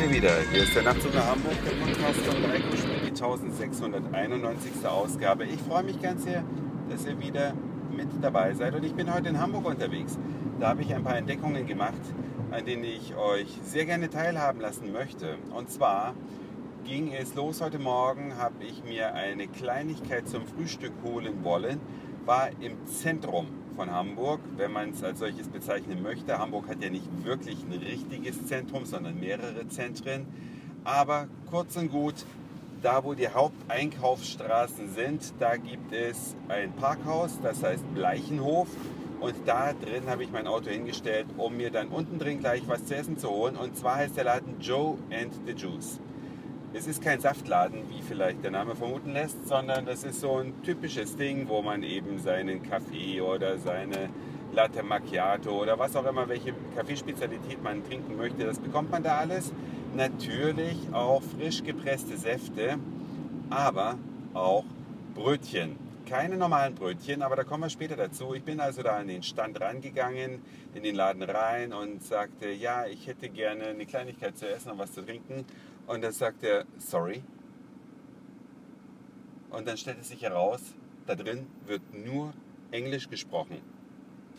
wir wieder. Hier ist der Nachtzug nach Hamburg, der Podcast von Schmidt, die 1691. Ausgabe. Ich freue mich ganz sehr, dass ihr wieder mit dabei seid. Und ich bin heute in Hamburg unterwegs. Da habe ich ein paar Entdeckungen gemacht, an denen ich euch sehr gerne teilhaben lassen möchte. Und zwar ging es los heute Morgen, habe ich mir eine Kleinigkeit zum Frühstück holen wollen, war im Zentrum von Hamburg, wenn man es als solches bezeichnen möchte. Hamburg hat ja nicht wirklich ein richtiges Zentrum, sondern mehrere Zentren. Aber kurz und gut, da wo die Haupteinkaufsstraßen sind, da gibt es ein Parkhaus, das heißt Bleichenhof. Und da drin habe ich mein Auto hingestellt, um mir dann unten drin gleich was zu essen zu holen. Und zwar heißt der Laden Joe and the Juice. Es ist kein Saftladen, wie vielleicht der Name vermuten lässt, sondern das ist so ein typisches Ding, wo man eben seinen Kaffee oder seine Latte Macchiato oder was auch immer, welche Kaffeespezialität man trinken möchte, das bekommt man da alles. Natürlich auch frisch gepresste Säfte, aber auch Brötchen. Keine normalen Brötchen, aber da kommen wir später dazu. Ich bin also da an den Stand rangegangen, in den Laden rein und sagte, ja, ich hätte gerne eine Kleinigkeit zu essen und was zu trinken. Und dann sagt er, sorry. Und dann stellt es sich heraus, da drin wird nur Englisch gesprochen.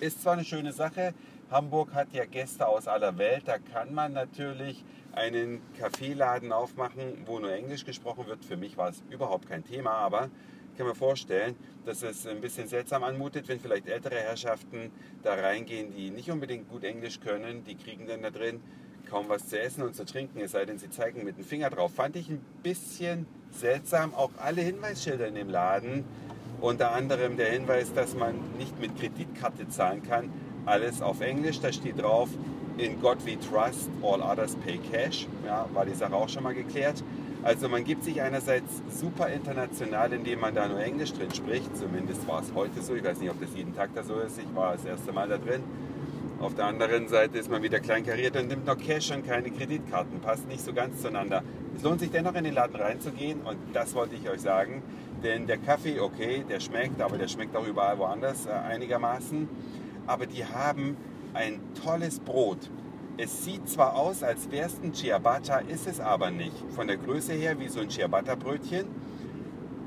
Ist zwar eine schöne Sache, Hamburg hat ja Gäste aus aller Welt, da kann man natürlich einen Kaffeeladen aufmachen, wo nur Englisch gesprochen wird. Für mich war es überhaupt kein Thema, aber ich kann mir vorstellen, dass es ein bisschen seltsam anmutet, wenn vielleicht ältere Herrschaften da reingehen, die nicht unbedingt gut Englisch können, die kriegen dann da drin kaum was zu essen und zu trinken, es sei denn, sie zeigen mit dem Finger drauf. Fand ich ein bisschen seltsam. Auch alle Hinweisschilder in dem Laden, unter anderem der Hinweis, dass man nicht mit Kreditkarte zahlen kann, alles auf Englisch. Da steht drauf, in God we trust, all others pay cash. Ja, war die Sache auch schon mal geklärt. Also man gibt sich einerseits super international, indem man da nur Englisch drin spricht. Zumindest war es heute so. Ich weiß nicht, ob das jeden Tag da so ist. Ich war das erste Mal da drin. Auf der anderen Seite ist man wieder kleinkariert und nimmt noch Cash und keine Kreditkarten. Passt nicht so ganz zueinander. Es lohnt sich dennoch in den Laden reinzugehen und das wollte ich euch sagen. Denn der Kaffee, okay, der schmeckt, aber der schmeckt auch überall woanders äh, einigermaßen. Aber die haben ein tolles Brot. Es sieht zwar aus, als wäre es ein Ciabatta, ist es aber nicht. Von der Größe her wie so ein Ciabatta-Brötchen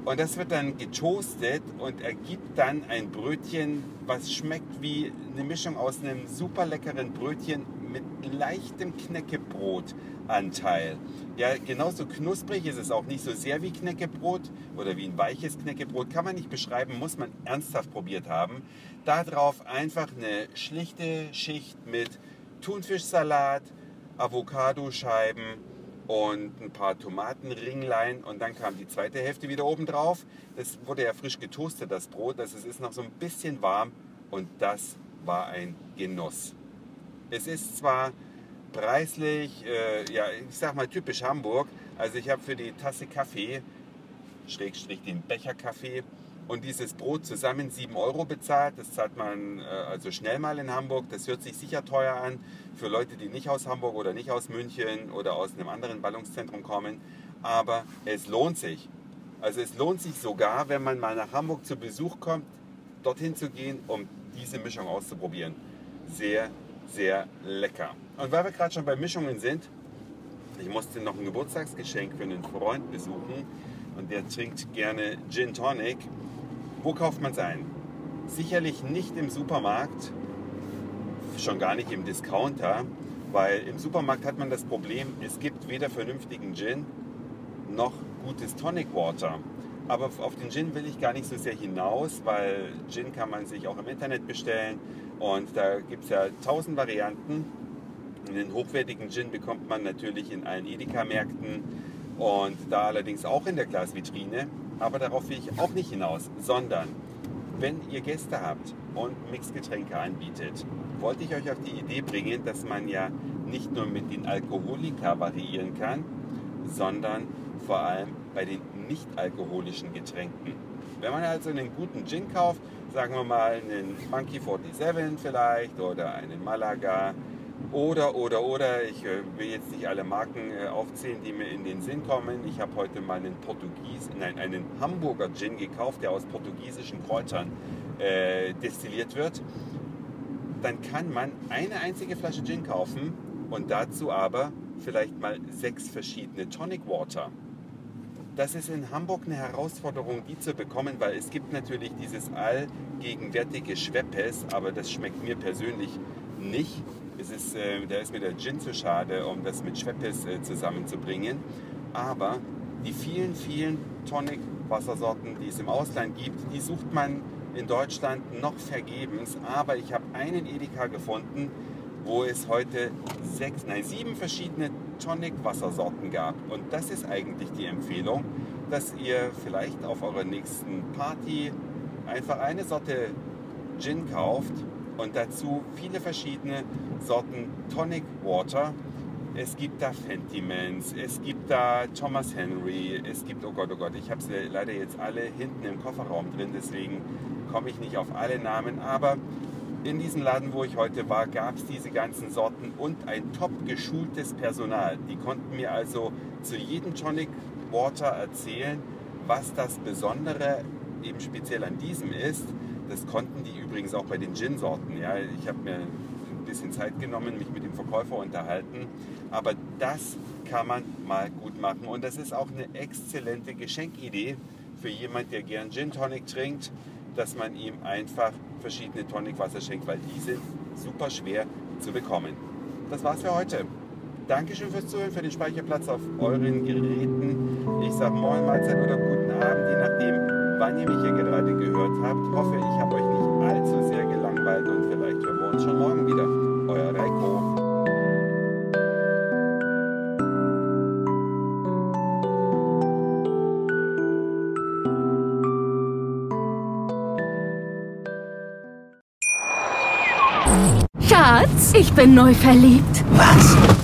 und das wird dann getoastet und ergibt dann ein Brötchen, was schmeckt wie eine Mischung aus einem super leckeren Brötchen mit leichtem Knäckebrotanteil. Ja, genauso knusprig ist es auch nicht so sehr wie Knäckebrot oder wie ein weiches Knäckebrot. Kann man nicht beschreiben, muss man ernsthaft probiert haben. Darauf einfach eine schlichte Schicht mit Thunfischsalat, Avocadoscheiben, und ein paar Tomatenringlein und dann kam die zweite Hälfte wieder oben drauf. Das wurde ja frisch getoastet, das Brot, das ist noch so ein bisschen warm und das war ein Genuss. Es ist zwar preislich, äh, ja, ich sag mal typisch Hamburg, also ich habe für die Tasse Kaffee, Schrägstrich den Becher Kaffee, und dieses Brot zusammen 7 Euro bezahlt. Das zahlt man äh, also schnell mal in Hamburg. Das hört sich sicher teuer an für Leute, die nicht aus Hamburg oder nicht aus München oder aus einem anderen Ballungszentrum kommen. Aber es lohnt sich. Also es lohnt sich sogar, wenn man mal nach Hamburg zu Besuch kommt, dorthin zu gehen, um diese Mischung auszuprobieren. Sehr, sehr lecker. Und weil wir gerade schon bei Mischungen sind, ich musste noch ein Geburtstagsgeschenk für einen Freund besuchen und der trinkt gerne Gin Tonic. Wo kauft man es ein? Sicherlich nicht im Supermarkt, schon gar nicht im Discounter, weil im Supermarkt hat man das Problem, es gibt weder vernünftigen Gin noch gutes Tonic Water. Aber auf den Gin will ich gar nicht so sehr hinaus, weil Gin kann man sich auch im Internet bestellen und da gibt es ja tausend Varianten. Den hochwertigen Gin bekommt man natürlich in allen Edeka-Märkten und da allerdings auch in der Glasvitrine. Aber darauf will ich auch nicht hinaus, sondern wenn ihr Gäste habt und Mixgetränke anbietet, wollte ich euch auf die Idee bringen, dass man ja nicht nur mit den Alkoholika variieren kann, sondern vor allem bei den nicht alkoholischen Getränken. Wenn man also einen guten Gin kauft, sagen wir mal einen Monkey 47 vielleicht oder einen Malaga oder, oder, oder, ich äh, will jetzt nicht alle Marken äh, aufzählen, die mir in den Sinn kommen. Ich habe heute mal einen Portugies, nein, einen Hamburger Gin gekauft, der aus portugiesischen Kräutern äh, destilliert wird. Dann kann man eine einzige Flasche Gin kaufen und dazu aber vielleicht mal sechs verschiedene Tonic Water. Das ist in Hamburg eine Herausforderung, die zu bekommen, weil es gibt natürlich dieses allgegenwärtige Schweppes, aber das schmeckt mir persönlich nicht. Es ist, äh, da ist mir der Gin zu schade, um das mit Schweppes äh, zusammenzubringen. Aber die vielen, vielen Tonic-Wassersorten, die es im Ausland gibt, die sucht man in Deutschland noch vergebens. Aber ich habe einen Edeka gefunden, wo es heute sechs, nein, sieben verschiedene Tonic-Wassersorten gab. Und das ist eigentlich die Empfehlung, dass ihr vielleicht auf eurer nächsten Party einfach eine Sorte Gin kauft und dazu viele verschiedene Sorten Tonic Water. Es gibt da Fentimans, es gibt da Thomas Henry, es gibt, oh Gott, oh Gott, ich habe sie leider jetzt alle hinten im Kofferraum drin, deswegen komme ich nicht auf alle Namen, aber in diesem Laden, wo ich heute war, gab es diese ganzen Sorten und ein top geschultes Personal. Die konnten mir also zu jedem Tonic Water erzählen, was das Besondere eben speziell an diesem ist. Das konnten die übrigens auch bei den Gin-Sorten. Ja, ich habe mir ein bisschen Zeit genommen, mich mit dem Verkäufer unterhalten. Aber das kann man mal gut machen. Und das ist auch eine exzellente Geschenkidee für jemand, der gern Gin Tonic trinkt dass man ihm einfach verschiedene Tonicwasser schenkt, weil die sind super schwer zu bekommen. Das war's für heute. Dankeschön fürs Zuhören, für den Speicherplatz auf euren Geräten. Ich sage Moin, Mahlzeit oder guten Abend, je nachdem, wann ihr mich hier gerade gehört habt. Hoffe, ich habe euch nicht allzu sehr gelangweilt und vielleicht hören wir uns schon morgen wieder. Euer Reiko. Schatz, ich bin neu verliebt. Was?